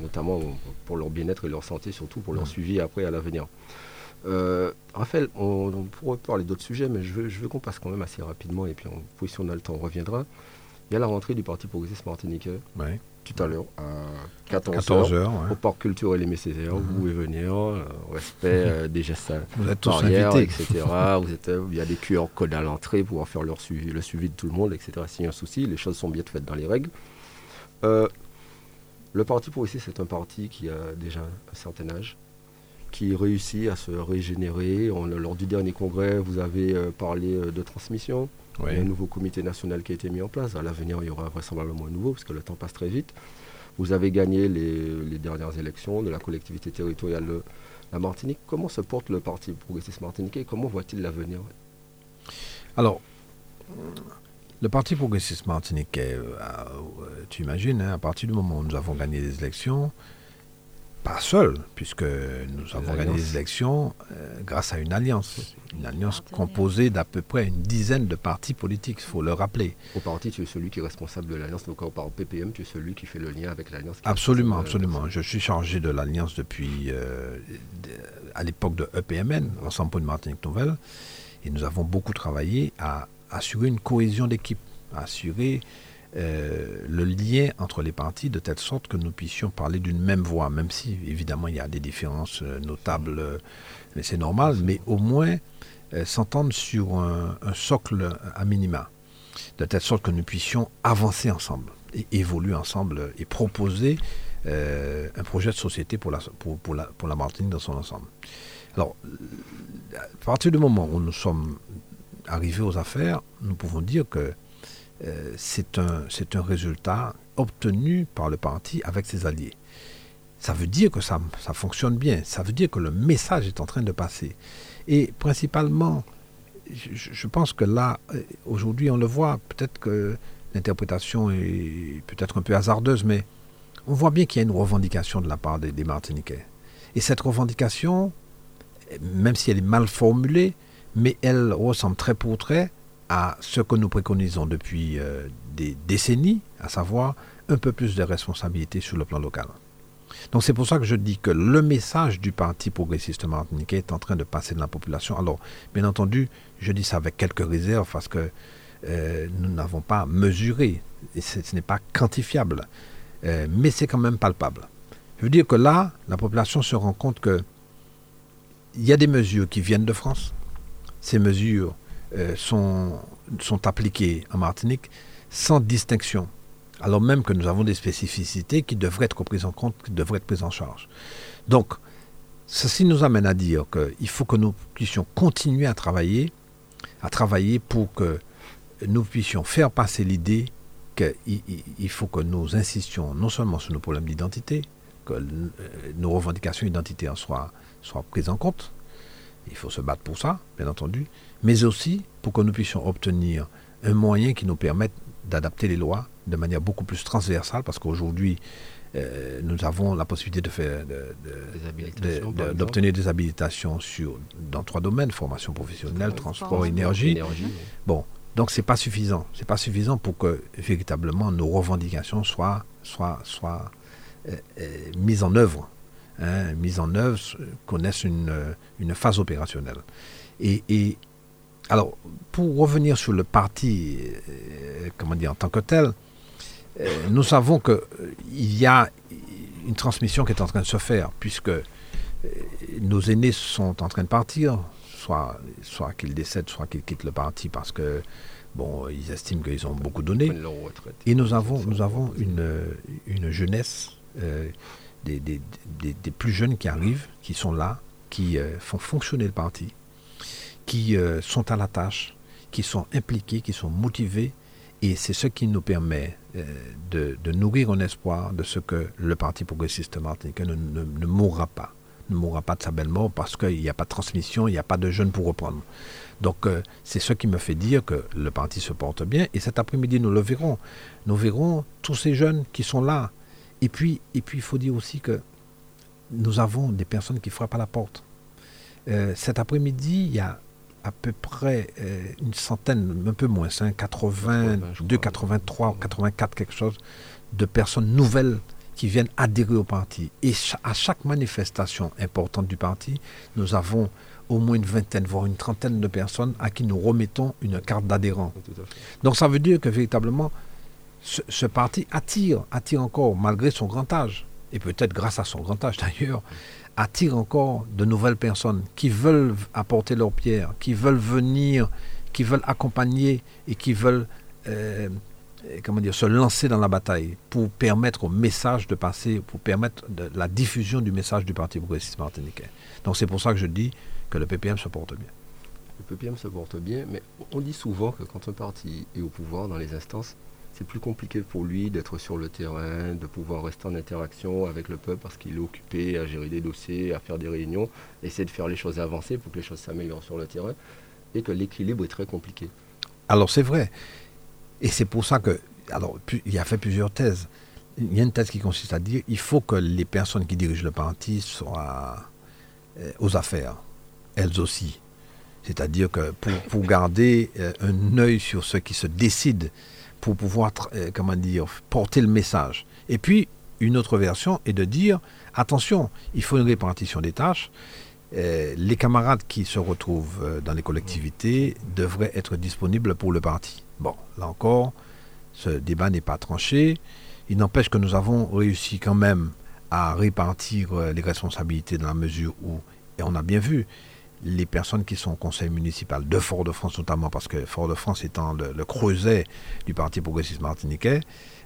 Notamment pour leur bien-être et leur santé, surtout pour leur mmh. suivi après à l'avenir. Raphaël, on, pourrait parler d'autres sujets, mais je veux, je veux qu'on passe quand même assez rapidement et puis on, si on a le temps, on reviendra. Il y a la rentrée du Parti progressiste martiniquais. Ouais tout à l'heure à 14h, au parc culturel Aimé Césaire. Vous pouvez venir, euh, respect euh, des gestes vous êtes tous invités. etc. vous êtes, il y a des QR codes à l'entrée pour faire leur suivi, le suivi de tout le monde, etc. S'il y a un souci, les choses sont bien faites dans les règles. Euh, le parti ici, c'est un parti qui a déjà un certain âge, qui réussit à se régénérer. lors du dernier congrès, vous avez parlé de transmission. Il y a un nouveau comité national qui a été mis en place. À l'avenir, il y aura vraisemblablement un nouveau, parce que le temps passe très vite. Vous avez gagné les, dernières élections de la collectivité territoriale de la Martinique. Comment se porte le Parti progressiste martiniquais et comment voit-il l'avenir? Alors, le Parti progressiste martiniquais, euh, euh, tu imagines, hein, à partir du moment où nous avons gagné les élections, pas seul, puisque nous avons gagné les élections euh, grâce à une alliance. Une alliance composée d'à peu près une dizaine de partis politiques, il faut le rappeler. Au parti, tu es celui qui est responsable de l'alliance, donc au PPM, tu es celui qui fait le lien avec l'alliance. Absolument, absolument. Je suis chargé de l'alliance depuis, euh, à l'époque de EPMN, Ensemble pour une Martinique Nouvelle, et nous avons beaucoup travaillé à assurer une cohésion d'équipe, assurer euh, le lien entre les partis de telle sorte que nous puissions parler d'une même voix, même si évidemment il y a des différences euh, notables, euh, mais c'est normal, mais au moins s'entendre sur un, socle à minima, de telle sorte que nous puissions avancer ensemble et évoluer ensemble et proposer un projet de société pour la, pour, pour la Martinique dans son ensemble. Alors, à partir du moment où nous sommes arrivés aux affaires, nous pouvons dire que euh, c'est un, résultat obtenu par le parti avec ses alliés. Ça veut dire que ça, fonctionne bien, ça veut dire que le message est en train de passer. Et principalement, je, pense que là, euh, aujourd'hui, on le voit, peut-être que l'interprétation est peut-être un peu hasardeuse, mais on voit bien qu'il y a une revendication de la part des Martiniquais. Et cette revendication, même si elle est mal formulée, mais elle ressemble très pour trait à ce que nous préconisons depuis euh, des décennies, à savoir un peu plus de responsabilité sur le plan local. Donc c'est pour ça que je dis que le message du Parti progressiste martiniquais est en train de passer de la population. Alors, bien entendu, je dis ça avec quelques réserves parce que euh, nous n'avons pas mesuré, et ce n'est pas quantifiable, euh, mais c'est quand même palpable. Je veux dire que là, la population se rend compte que il y a des mesures qui viennent de France. Ces mesures euh, sont, sont appliquées en Martinique sans distinction alors même que nous avons des spécificités qui devraient être prises en compte, qui devraient être prises en charge. Donc, ceci nous amène à dire qu'il faut que nous puissions continuer à travailler, à travailler pour que nous puissions faire passer l'idée qu'il faut que nous insistions non seulement sur nos problèmes d'identité, que euh, nos revendications identitaires soient, soient prises en compte, il faut se battre pour ça, bien entendu, mais aussi pour que nous puissions obtenir un moyen qui nous permette d'adapter les lois de manière beaucoup plus transversale, parce qu'aujourd'hui, euh, nous avons la possibilité de faire d'obtenir des habilitations sur, dans trois domaines formation professionnelle, transport, énergie. Bon, donc c'est pas suffisant. C'est pas suffisant pour que véritablement nos revendications soient, soient, soient euh, euh, mises en œuvre, hein, mises en œuvre, connaissent une, une phase opérationnelle. Et, et alors, pour revenir sur le parti, euh, comment dire, en tant que tel, euh, nous savons qu'il euh, y a une transmission qui est en train de se faire, puisque nos aînés sont en train de partir, soit, soit qu'ils décèdent, soit qu'ils quittent le parti parce que bon, ils estiment qu'ils ont beaucoup donné. Et nous avons, nous avons une, une jeunesse, des, plus jeunes qui arrivent, qui sont là, qui font fonctionner le parti qui euh, sont à la tâche, qui sont impliqués, qui sont motivés. Et c'est ce qui nous permet euh, de, nourrir un espoir de ce que le Parti progressiste martiniquais ne, mourra pas. Ne mourra pas de sa belle mort parce qu'il n'y a pas de transmission, il n'y a pas de jeunes pour reprendre. Donc euh, c'est ce qui me fait dire que le parti se porte bien. Et cet après-midi, nous le verrons. Nous verrons tous ces jeunes qui sont là. Et puis, et puis il faut dire aussi que nous avons des personnes qui frappent à la porte. cet après-midi, il y a à peu près euh, une centaine, un peu moins, 82, 83, 84, quelque chose, de personnes nouvelles qui viennent adhérer au parti. Et à chaque manifestation importante du parti, nous avons au moins une vingtaine, voire une trentaine de personnes à qui nous remettons une carte d'adhérent. Donc ça veut dire que véritablement, ce, parti attire, attire encore, malgré son grand âge, et peut-être grâce à son grand âge d'ailleurs, attire encore de nouvelles personnes qui veulent apporter leur pierre, qui veulent venir, qui veulent accompagner et qui veulent euh, se lancer dans la bataille pour permettre au message de passer, pour permettre la diffusion du message du Parti progressiste martiniquais. Donc c'est pour ça que je dis que le PPM se porte bien. Le PPM se porte bien, mais on dit souvent que quand un parti est au pouvoir dans les instances, c'est plus compliqué pour lui d'être sur le terrain, de pouvoir rester en interaction avec le peuple parce qu'il est occupé à gérer des dossiers, à faire des réunions, essayer de faire les choses avancer pour que les choses s'améliorent sur le terrain, et que l'équilibre est très compliqué. Alors c'est vrai. Et c'est pour ça que, alors, il a fait plusieurs thèses. Il y a une thèse qui consiste à dire il faut que les personnes qui dirigent le parti soient euh, aux affaires, elles aussi. C'est-à-dire que pour, pour garder euh, un œil sur ce qui se décide pour pouvoir, euh, comment dire, porter le message. Et puis, une autre version est de dire, attention, il faut une répartition des tâches. Euh, les camarades qui se retrouvent euh, dans les collectivités devraient être disponibles pour le parti. Bon, là encore, ce débat n'est pas tranché. Il n'empêche que nous avons réussi quand même à répartir les responsabilités dans la mesure où, et on a bien vu, les personnes qui sont au conseil municipal de Fort-de-France notamment, parce que Fort-de-France étant le, creuset du Parti progressiste martiniquais,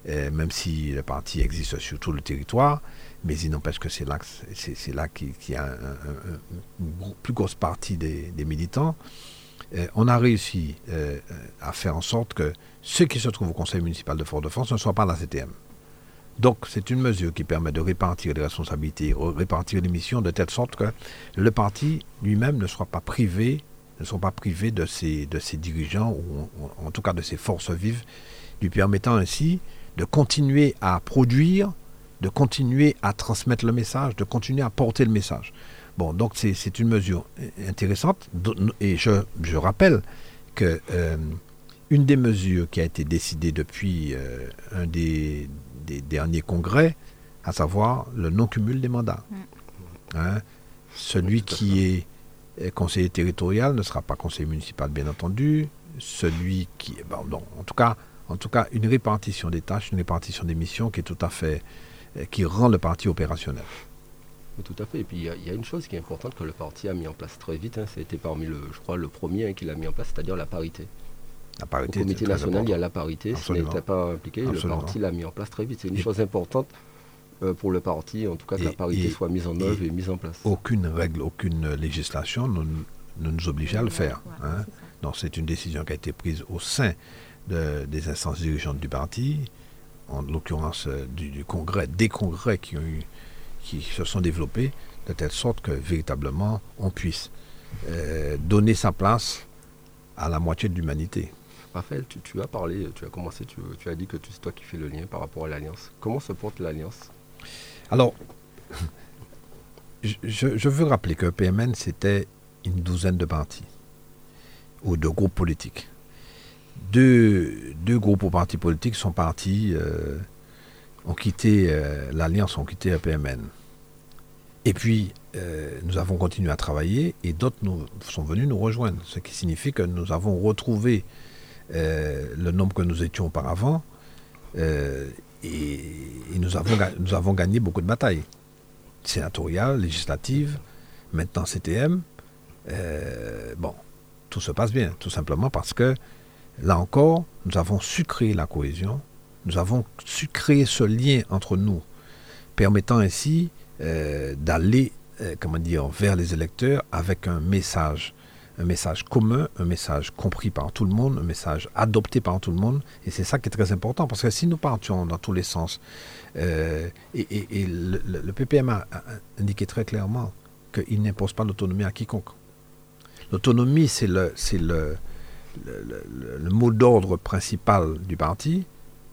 euh, même si le parti existe sur tout le territoire, mais il n'empêche que c'est là, c'est, là qu'il y a une plus grosse partie des, militants. Euh, on a réussi euh, à faire en sorte que ceux qui se trouvent au conseil municipal de Fort-de-France ne soient pas la CTM. Donc c'est une mesure qui permet de répartir les responsabilités, répartir les missions de telle sorte que le parti lui-même ne soit pas privé, ne soit pas privé de ses, de ses dirigeants ou en tout cas de ses forces vives, lui permettant ainsi de continuer à produire, de continuer à transmettre le message, de continuer à porter le message. Bon, donc c'est une mesure intéressante et je, je rappelle que euh, une des mesures qui a été décidée depuis euh, un des, derniers congrès, à savoir le non-cumul des mandats. Mm. Hein? Celui qui est conseiller territorial ne sera pas conseiller municipal, bien entendu. Celui qui. Bon, en, tout cas, en tout cas, une répartition des tâches, une répartition des missions qui est tout à fait. Euh, qui rend le parti opérationnel. Tout à fait. Et puis il y, a une chose qui est importante que le parti a mis en place très vite. Hein, C'était parmi le, je crois, le premier hein, qu'il a mis en place, c'est-à-dire la parité. La parité. Au comité national, il y a la parité. Ce n'était pas impliqué. Le parti l'a mis en place très vite. C'est une chose importante euh, pour le parti, en tout cas, que la parité soit mise en œuvre et, mise en place. Aucune règle, aucune législation ne, nous oblige à le faire. Hein. Donc c'est une décision qui a été prise au sein des instances dirigeantes du parti, en l'occurrence euh, du, congrès, des congrès qui, ont eu, qui se sont développés, de telle sorte que véritablement on puisse euh, donner sa place à la moitié de l'humanité. Raphaël, tu, as parlé, tu as commencé, tu, as dit que c'est toi qui fais le lien par rapport à l'Alliance. Comment se porte l'Alliance? Alors, je, veux rappeler que PMN, c'était une douzaine de partis ou de groupes politiques. Deux, groupes ou partis politiques sont partis, euh, ont quitté euh, l'Alliance, ont quitté PMN. Et puis, euh, nous avons continué à travailler et d'autres sont venus nous rejoindre, ce qui signifie que nous avons retrouvé le nombre que nous étions auparavant et, nous, avons, nous avons gagné beaucoup de batailles sénatoriales, législatives, maintenant CTM. bon, tout se passe bien, tout simplement parce que, là encore, nous avons su créer la cohésion, nous avons su créer ce lien entre nous, permettant ainsi euh, d'aller, euh, comment dire, vers les électeurs avec un message, un message commun, un message compris par tout le monde, un message adopté par tout le monde. Et c'est ça qui est très important, parce que si nous partions dans tous les sens, euh, et, le, PPM a indiqué très clairement qu'il n'impose pas l'autonomie à quiconque. L'autonomie, c'est le, le, le, mot d'ordre principal du parti,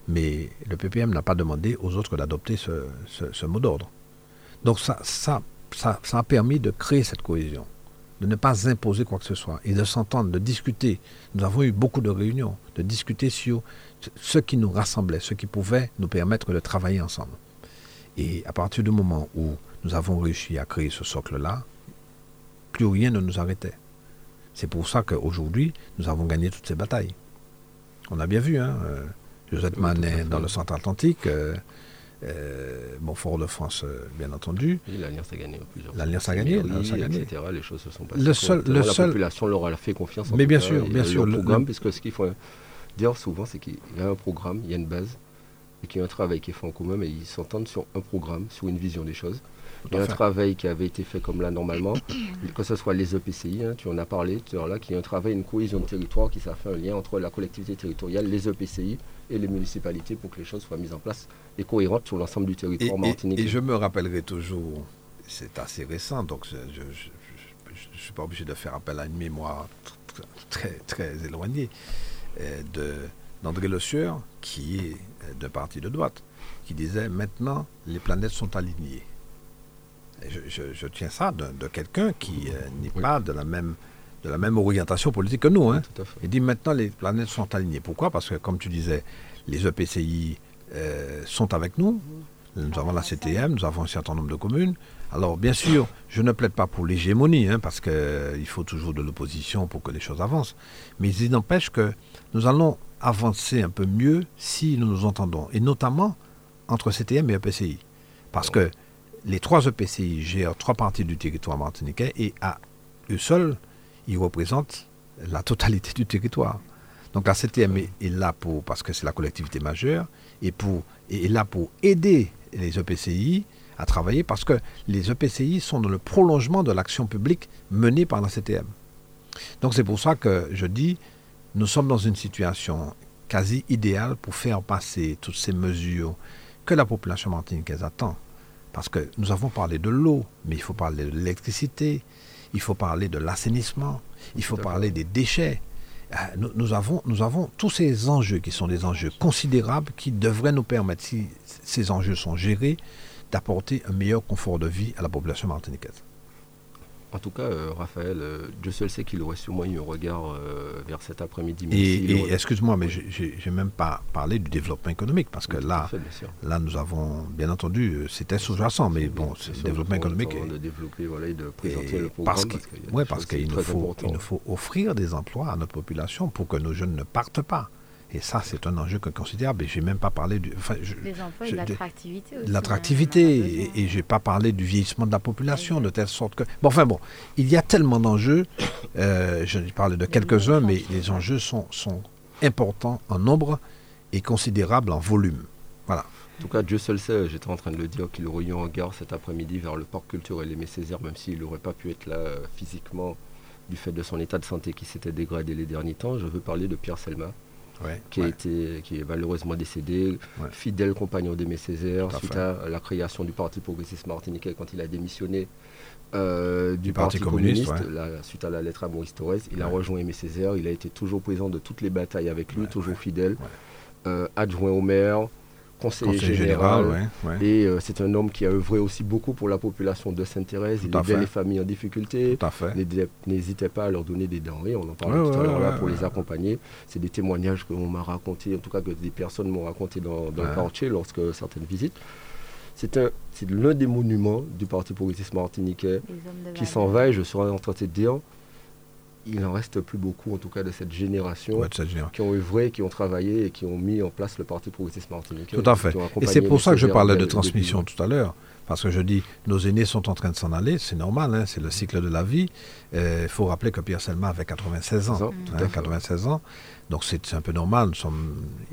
mais le PPM n'a pas demandé aux autres d'adopter ce, mot d'ordre. Donc ça, ça, ça, a permis de créer cette cohésion, de ne pas imposer quoi que ce soit et de s'entendre, de discuter. Nous avons eu beaucoup de réunions, de discuter sur ce qui nous rassemblait, ce qui pouvait nous permettre de travailler ensemble. Et à partir du moment où nous avons réussi à créer ce socle-là, plus rien ne nous arrêtait. C'est pour ça qu'aujourd'hui, nous avons gagné toutes ces batailles. On a bien vu, hein, euh, Josette Manet dans le centre atlantique, euh, euh, Fort-de-France, bien entendu. l'Alliance a gagné plusieurs L'Alliance a gagné, etc. Les choses se sont passées. Le seul, le la population leur a fait confiance. Mais bien sûr, bien sûr. Le programme, puisque ce qu'il faut dire souvent, c'est qu'il y a un programme, il y a une base, et qu'il y a un travail qui est fait en commun, mais ils s'entendent sur un programme, sur une vision des choses. Il y a un travail qui avait été fait comme là normalement, que ce soit les EPCI, hein, tu en as parlé tout à l'heure là, qui est un travail, une cohésion de territoire qui ça fait un lien entre la collectivité territoriale, les EPCI et les municipalités pour que les choses soient mises en place et cohérentes sur l'ensemble du territoire martiniquais. Et, je me rappellerai toujours, c'est assez récent, donc je ne suis pas obligé de faire appel à une mémoire très, très éloignée, euh, d'André Le Sueur, qui est euh, de parti de droite, qui disait maintenant les planètes sont alignées je, tiens ça de, quelqu'un qui euh, n'est pas de la même de la même orientation politique que nous. Hein. Il dit maintenant les planètes sont alignées. Pourquoi? Parce que comme tu disais, les EPCI euh, sont avec nous. Nous avons la CTM, nous avons un certain nombre de communes. Alors bien sûr, je ne plaide pas pour l'hégémonie, hein, parce qu'il euh, faut toujours de l'opposition pour que les choses avancent. Mais il n'empêche que nous allons avancer un peu mieux si nous nous entendons, et notamment entre CTM et EPCI. Parce que les trois EPCI gèrent trois parties du territoire martiniquais et à eux seuls, ils représentent la totalité du territoire. Donc la CTM est, là pour, parce que c'est la collectivité majeure, et pour, est là pour aider les EPCI à travailler parce que les EPCI sont dans le prolongement de l'action publique menée par la CTM. Donc c'est pour ça que je dis, nous sommes dans une situation quasi idéale pour faire passer toutes ces mesures que la population martiniquaise attend. Parce que nous avons parlé de l'eau, mais il faut parler de l'électricité, il faut parler de l'assainissement, il faut parler des déchets. Euh, nous, avons, nous avons tous ces enjeux qui sont des enjeux considérables qui devraient nous permettre, si ces enjeux sont gérés, d'apporter un meilleur confort de vie à la population martiniquaise. En tout cas, euh, Raphaël, euh, Dieu seul sait qu'il aurait sûrement eu un regard euh, vers cet après-midi. Et, excuse-moi, mais j'ai même pas parlé du développement économique, parce que là, là, nous avons, bien entendu, c'était sous-jacent, mais bon, c'est le développement économique. de développer, voilà, et de présenter le programme. Parce qu'il ouais, parce qu'il nous, faut, il nous faut offrir des emplois à notre population pour que nos jeunes ne partent pas. Et ça, c'est un enjeu considérable. Et je n'ai même pas parlé du. Enfin, Les emplois et de l'attractivité aussi. L'attractivité. Et, je n'ai pas parlé du vieillissement de la population, de telle sorte que. Bon, enfin bon, il y a tellement d'enjeux. Euh, je parle de quelques-uns, mais les enjeux sont, sont importants en nombre et considérables en volume. Voilà. En tout cas, Dieu seul sait, j'étais en train de le dire, qu'il aurait eu un regard cet après-midi vers le parc culturel Aimé Césaire, même s'il n'aurait pas pu être là euh, physiquement du fait de son état de santé qui s'était dégradé les derniers temps. Je veux parler de Pierre Selma, qui, a été, qui est malheureusement décédé, fidèle compagnon d'Aimé Césaire, suite à la création du Parti progressiste martiniquais quand il a démissionné euh, du, Parti, communiste, suite à la lettre à Maurice Torres. Il a rejoint Aimé Césaire, il a été toujours présent de toutes les batailles avec lui, toujours fidèle, euh, adjoint au maire, conseiller, général. Et euh, c'est un homme qui a œuvré aussi beaucoup pour la population de Sainte-Thérèse. Il aidait les familles en difficulté. N'hésitez pas à leur donner des denrées. On en parlait tout à l'heure là pour les accompagner. C'est des témoignages qu'on m'a raconté, en tout cas que des personnes m'ont raconté dans, le quartier lorsque certaines visites. C'est l'un des monuments du Parti progressiste martiniquais qui s'en va et je serais en train de dire il n'en reste plus beaucoup, en tout cas de cette génération, qui ont œuvré, qui ont travaillé et qui ont mis en place le Parti progressiste martiniquais. Tout à fait. Et c'est pour ça que je parlais de transmission tout à l'heure. Parce que je dis, nos aînés sont en train de s'en aller, c'est normal, hein, c'est le cycle de la vie. Il euh, faut rappeler que Pierre Selma avait 96 ans. 96 hein, ans. Donc c'est un peu normal,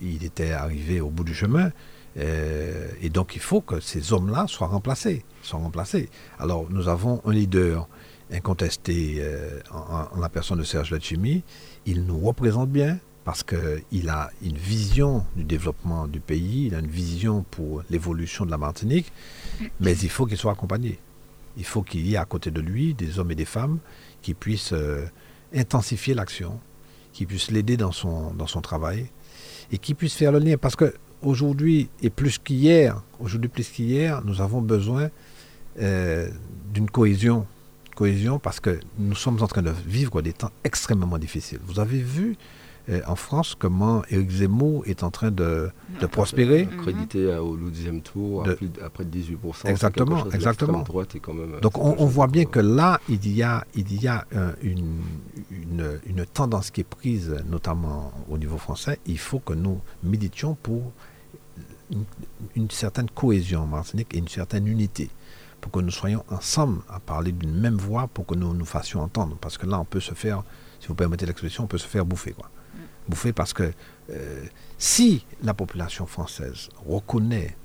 il était arrivé au bout du chemin. Euh, et donc il faut que ces hommes-là soient remplacés, soient remplacés. Alors nous avons un leader incontesté euh, en, la personne de Serge Lachimi. Il nous représente bien parce qu'il a une vision du développement du pays, il a une vision pour l'évolution de la Martinique, mais il faut qu'il soit accompagné. Il faut qu'il y ait à côté de lui des hommes et des femmes qui puissent euh, intensifier l'action, qui puissent l'aider dans son, dans son travail et qui puissent faire le lien. Parce qu'aujourd'hui, et plus qu'hier, aujourd'hui plus qu'hier, nous avons besoin euh, d'une cohésion cohésion parce que nous sommes en train de vivre des temps extrêmement difficiles. Vous avez vu euh, en France comment Éric Zemmour est en train de, de prospérer. Crédité au deuxième tour à, près de 18%. Exactement, exactement. Donc on, voit bien que là, il y a, il y a euh, une, une, une, tendance qui est prise, notamment au niveau français. Il faut que nous militions pour une, une certaine cohésion en Martinique et une certaine unité pour que nous soyons ensemble à parler d'une même voix pour que nous nous fassions entendre. Parce que là, on peut se faire, si vous permettez l'expression, on peut se faire bouffer. Quoi. Mm. Bouffer parce que euh, si la population française reconnaît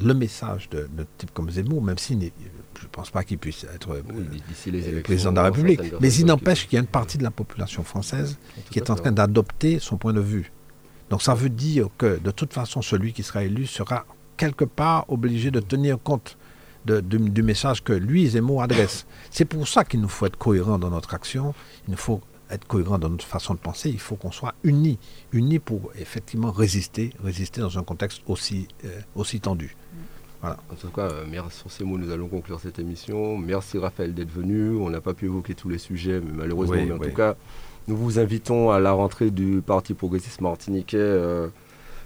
le message de, type comme Zemmour, même si je ne pense pas qu'il puisse être euh, président de la République, mais il n'empêche qu'il y a une partie de la population française qui est en train d'adopter son point de vue. Donc ça veut dire que de toute façon, celui qui sera élu sera quelque part obligé de tenir compte du message que lui, Zemmour, adresse. C'est pour ça qu'il nous faut être cohérent dans notre action, il nous faut être cohérent dans notre façon de penser, il faut qu'on soit unis, unis pour effectivement résister, résister dans un contexte aussi, euh, aussi tendu. Voilà. En tout cas, euh, merci sur ces mots, nous allons conclure cette émission. Merci Raphaël d'être venu. On n'a pas pu évoquer tous les sujets, mais malheureusement, en tout cas, nous vous invitons à la rentrée du Parti progressiste martiniquais euh,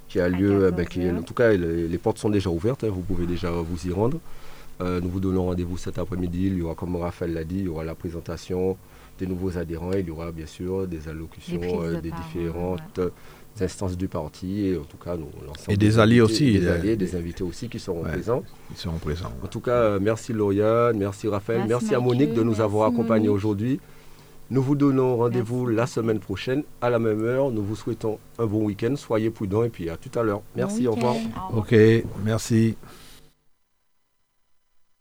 qui a lieu, ben, qui, en tout cas, les, portes sont déjà ouvertes, hein, vous pouvez déjà vous y rendre. Euh, nous vous donnons rendez-vous cet après-midi. Il y aura, comme Raphaël l'a dit, il y aura la présentation des nouveaux adhérents. Il y aura bien sûr des allocutions euh, des différentes instances du parti. Et en tout cas, nous, et des, alliés aussi. Des alliés, des invités aussi qui seront présents. Ils seront présents. En tout cas, euh, merci Lauriane, merci Raphaël, merci, à Monique de nous avoir accompagnés aujourd'hui. Nous vous donnons rendez-vous la semaine prochaine à la même heure. Nous vous souhaitons un bon week-end. Soyez prudents et puis à tout à l'heure. Merci, au revoir. Ok, merci.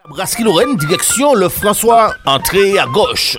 Brasserie direction le François, entrée à gauche.